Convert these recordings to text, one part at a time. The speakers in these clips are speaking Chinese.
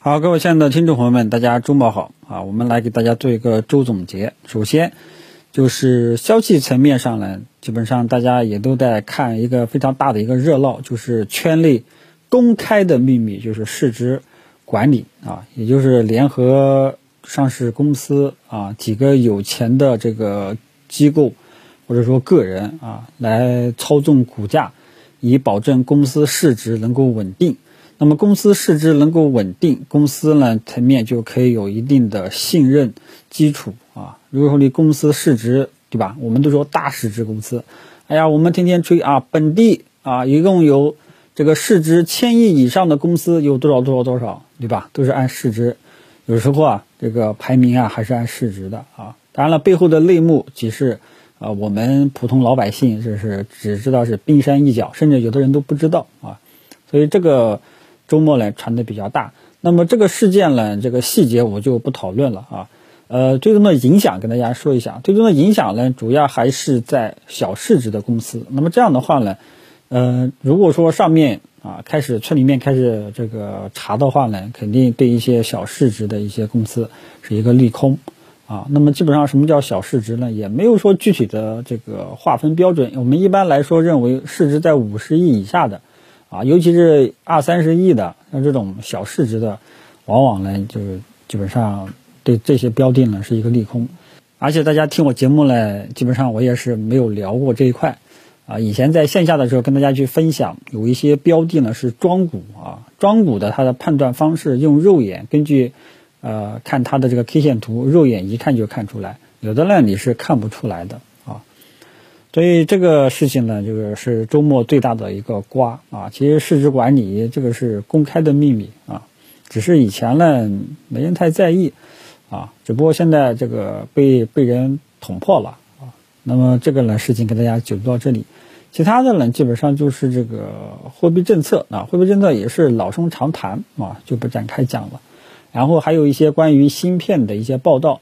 好，各位亲爱的听众朋友们，大家周末好啊！我们来给大家做一个周总结。首先，就是消息层面上呢，基本上大家也都在看一个非常大的一个热闹，就是圈内公开的秘密，就是市值管理啊，也就是联合上市公司啊几个有钱的这个机构或者说个人啊来操纵股价，以保证公司市值能够稳定。那么公司市值能够稳定，公司呢层面就可以有一定的信任基础啊。如果说你公司市值对吧，我们都说大市值公司，哎呀，我们天天吹啊，本地啊一共有这个市值千亿以上的公司有多少多少多少，对吧？都是按市值，有时候啊这个排名啊还是按市值的啊。当然了，背后的内幕即是啊我们普通老百姓就是只知道是冰山一角，甚至有的人都不知道啊。所以这个。周末呢传的比较大，那么这个事件呢，这个细节我就不讨论了啊。呃，最终的影响跟大家说一下，最终的影响呢，主要还是在小市值的公司。那么这样的话呢，呃，如果说上面啊开始村里面开始这个查的话呢，肯定对一些小市值的一些公司是一个利空啊。那么基本上什么叫小市值呢？也没有说具体的这个划分标准。我们一般来说认为市值在五十亿以下的。啊，尤其是二三十亿的，像这种小市值的，往往呢就是基本上对这些标的呢是一个利空。而且大家听我节目呢，基本上我也是没有聊过这一块。啊，以前在线下的时候跟大家去分享，有一些标的呢是庄股啊，庄股的它的判断方式用肉眼根据呃看它的这个 K 线图，肉眼一看就看出来，有的呢你是看不出来的。所以这个事情呢，就是是周末最大的一个瓜啊。其实市值管理这个是公开的秘密啊，只是以前呢没人太在意啊，只不过现在这个被被人捅破了啊。那么这个呢事情跟大家就到这里，其他的呢基本上就是这个货币政策啊，货币政策也是老生常谈啊，就不展开讲了。然后还有一些关于芯片的一些报道。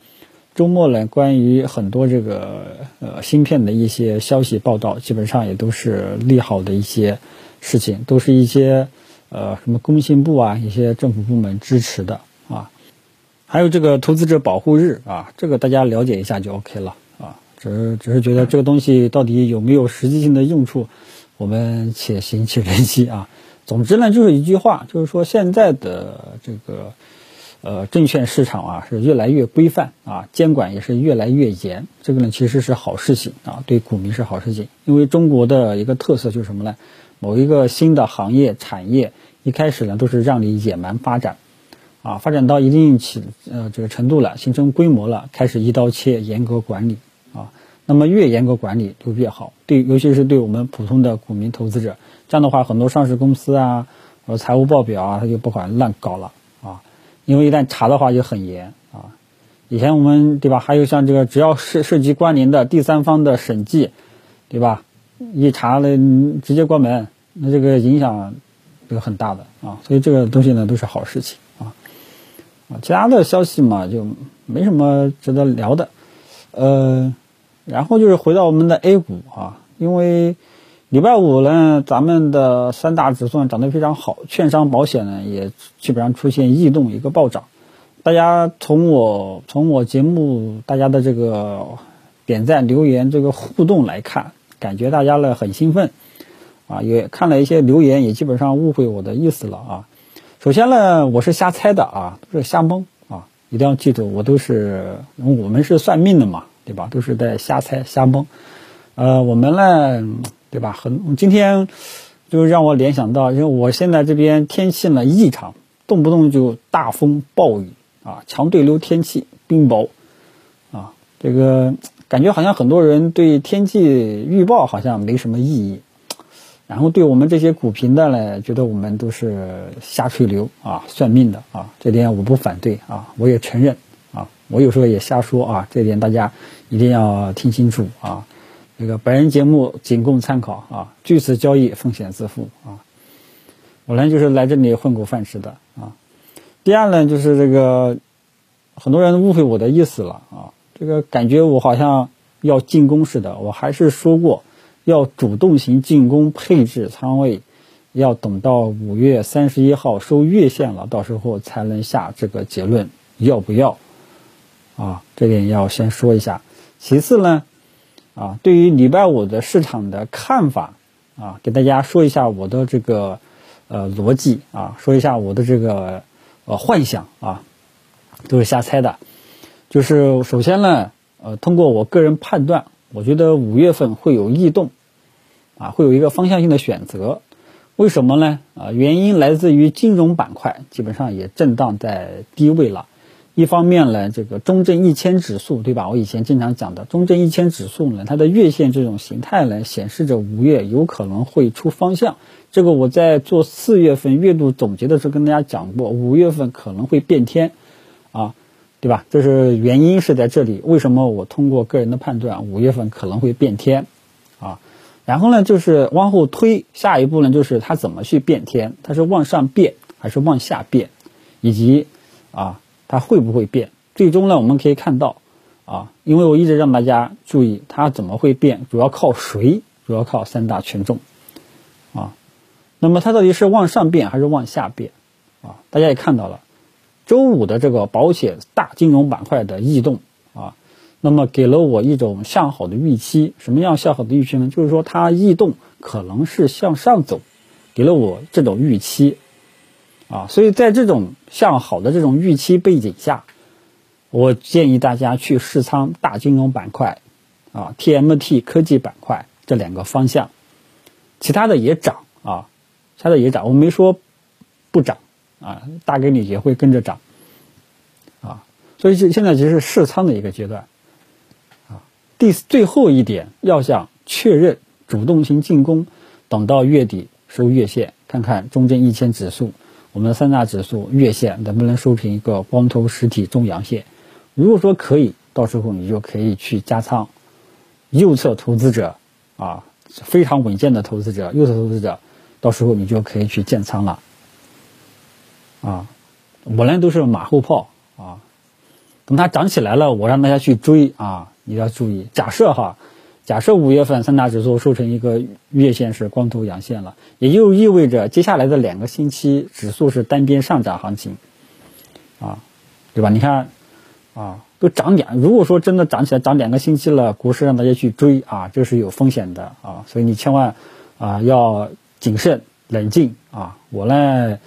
周末呢，关于很多这个呃芯片的一些消息报道，基本上也都是利好的一些事情，都是一些呃什么工信部啊，一些政府部门支持的啊。还有这个投资者保护日啊，这个大家了解一下就 OK 了啊。只是只是觉得这个东西到底有没有实际性的用处，我们且行且珍惜啊。总之呢，就是一句话，就是说现在的这个。呃，证券市场啊是越来越规范啊，监管也是越来越严，这个呢其实是好事情啊，对股民是好事情。因为中国的一个特色就是什么呢？某一个新的行业产业一开始呢都是让你野蛮发展，啊，发展到一定起呃这个程度了，形成规模了，开始一刀切，严格管理啊。那么越严格管理就越好，对，尤其是对我们普通的股民投资者，这样的话很多上市公司啊，呃财务报表啊，他就不敢乱搞了。因为一旦查的话就很严啊，以前我们对吧？还有像这个只要涉涉及关联的第三方的审计，对吧？一查了直接关门，那这个影响这个很大的啊，所以这个东西呢都是好事情啊啊，其他的消息嘛就没什么值得聊的，呃，然后就是回到我们的 A 股啊，因为。礼拜五呢，咱们的三大指数涨得非常好，券商、保险呢也基本上出现异动，一个暴涨。大家从我从我节目大家的这个点赞、留言这个互动来看，感觉大家呢很兴奋啊，也看了一些留言，也基本上误会我的意思了啊。首先呢，我是瞎猜的啊，都是瞎蒙啊，一定要记住，我都是 我们是算命的嘛，对吧？都是在瞎猜瞎蒙。呃，我们呢。对吧？很今天就让我联想到，因为我现在这边天气呢异常，动不动就大风暴雨啊，强对流天气，冰雹啊，这个感觉好像很多人对天气预报好像没什么意义，然后对我们这些股评的呢，觉得我们都是瞎吹牛啊，算命的啊，这点我不反对啊，我也承认啊，我有时候也瞎说啊，这点大家一定要听清楚啊。这个本人节目仅供参考啊，据此交易风险自负啊。我呢就是来这里混口饭吃的啊。第二呢就是这个很多人误会我的意思了啊，这个感觉我好像要进攻似的。我还是说过要主动型进攻，配置仓位，要等到五月三十一号收月线了，到时候才能下这个结论要不要啊？这点要先说一下。其次呢，啊，对于礼拜五的市场的看法啊，给大家说一下我的这个呃逻辑啊，说一下我的这个呃幻想啊，都是瞎猜的。就是首先呢，呃，通过我个人判断，我觉得五月份会有异动，啊，会有一个方向性的选择。为什么呢？啊，原因来自于金融板块基本上也震荡在低位了。一方面呢，这个中证一千指数，对吧？我以前经常讲的中证一千指数呢，它的月线这种形态呢，显示着五月有可能会出方向。这个我在做四月份月度总结的时候跟大家讲过，五月份可能会变天，啊，对吧？这是原因是在这里。为什么我通过个人的判断，五月份可能会变天？啊？然后呢，就是往后推，下一步呢，就是它怎么去变天？它是往上变还是往下变？以及啊，它会不会变？最终呢，我们可以看到啊，因为我一直让大家注意它怎么会变，主要靠谁？主要靠三大权重啊。那么它到底是往上变还是往下变？啊，大家也看到了，周五的这个保险大金融板块的异动啊。那么给了我一种向好的预期，什么样向好的预期呢？就是说它异动可能是向上走，给了我这种预期，啊，所以在这种向好的这种预期背景下，我建议大家去试仓大金融板块，啊，TMT 科技板块这两个方向，其他的也涨啊，其他的也涨，我没说不涨啊，大概率也会跟着涨，啊，所以现现在其实是试仓的一个阶段。啊第最后一点，要想确认主动性进攻，等到月底收月线，看看中证一千指数，我们的三大指数月线能不能收平一个光头实体中阳线。如果说可以，到时候你就可以去加仓。右侧投资者啊，非常稳健的投资者，右侧投资者，到时候你就可以去建仓了。啊，我呢都是马后炮啊，等它涨起来了，我让大家去追啊。你要注意，假设哈，假设五月份三大指数收成一个月线是光头阳线了，也就意味着接下来的两个星期指数是单边上涨行情，啊，对吧？你看，啊，都涨两，如果说真的涨起来涨两个星期了，股市让大家去追啊，这是有风险的啊，所以你千万啊要谨慎冷静啊。我呢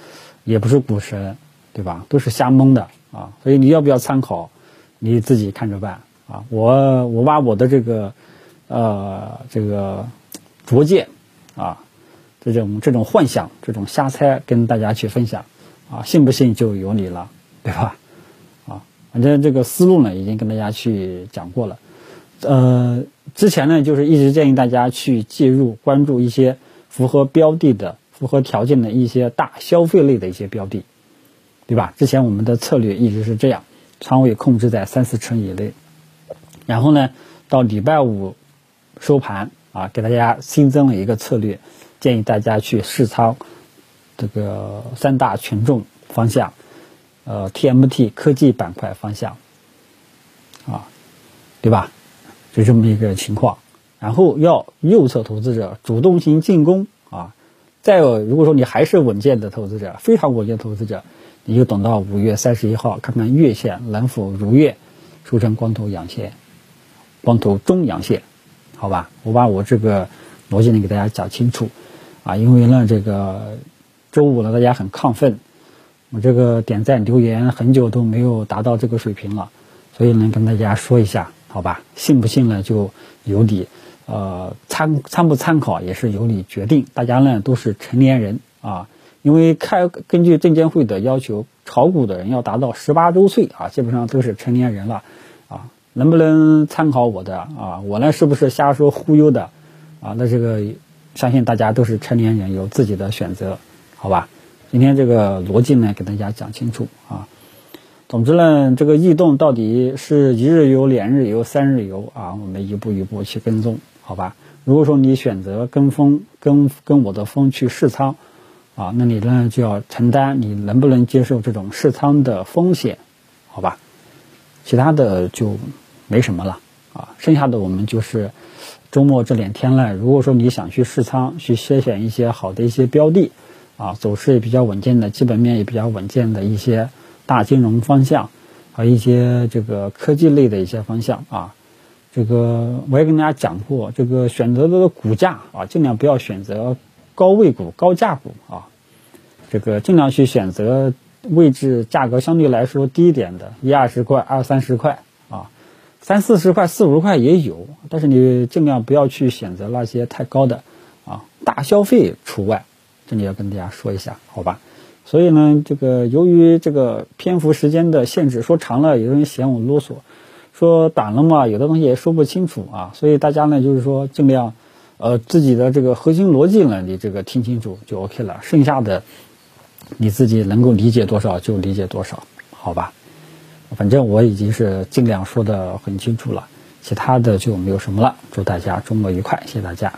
也不是股神，对吧？都是瞎蒙的啊，所以你要不要参考，你自己看着办。啊，我我把我的这个，呃，这个拙见，啊，这种这种幻想，这种瞎猜，跟大家去分享，啊，信不信就由你了，对吧？啊，反正这个思路呢，已经跟大家去讲过了，呃，之前呢，就是一直建议大家去介入关注一些符合标的的、符合条件的一些大消费类的一些标的，对吧？之前我们的策略一直是这样，仓位控制在三四成以内。然后呢，到礼拜五收盘啊，给大家新增了一个策略，建议大家去试仓这个三大权重方向，呃，TMT 科技板块方向，啊，对吧？就这么一个情况。然后要右侧投资者主动型进攻啊。再有，如果说你还是稳健的投资者，非常稳健投资者，你就等到五月三十一号，看看月线能否如愿收成光头阳线。光头中阳线，好吧，我把我这个逻辑呢给大家讲清楚啊，因为呢这个周五呢大家很亢奋，我这个点赞留言很久都没有达到这个水平了，所以呢跟大家说一下，好吧，信不信呢就由你，呃参参不参考也是由你决定，大家呢都是成年人啊，因为开根据证监会的要求，炒股的人要达到十八周岁啊，基本上都是成年人了。能不能参考我的啊？我呢是不是瞎说忽悠的啊？那这个相信大家都是成年人，有自己的选择，好吧？今天这个逻辑呢，给大家讲清楚啊。总之呢，这个异动到底是一日游、两日游、三日游啊？我们一步一步去跟踪，好吧？如果说你选择跟风、跟跟我的风去试仓啊，那你呢就要承担你能不能接受这种试仓的风险，好吧？其他的就没什么了啊，剩下的我们就是周末这两天呢，如果说你想去试仓，去筛选一些好的一些标的，啊，走势也比较稳健的，基本面也比较稳健的一些大金融方向，和一些这个科技类的一些方向啊，这个我也跟大家讲过，这个选择的股价啊，尽量不要选择高位股、高价股啊，这个尽量去选择位置价格相对来说低一点的，一二十块、二三十块啊。三四十块、四五十块也有，但是你尽量不要去选择那些太高的，啊，大消费除外，这里要跟大家说一下，好吧？所以呢，这个由于这个篇幅时间的限制，说长了有人嫌我啰嗦，说短了嘛，有的东西也说不清楚啊，所以大家呢就是说尽量，呃，自己的这个核心逻辑呢，你这个听清楚就 OK 了，剩下的你自己能够理解多少就理解多少，好吧？反正我已经是尽量说的很清楚了，其他的就没有什么了。祝大家周末愉快，谢谢大家。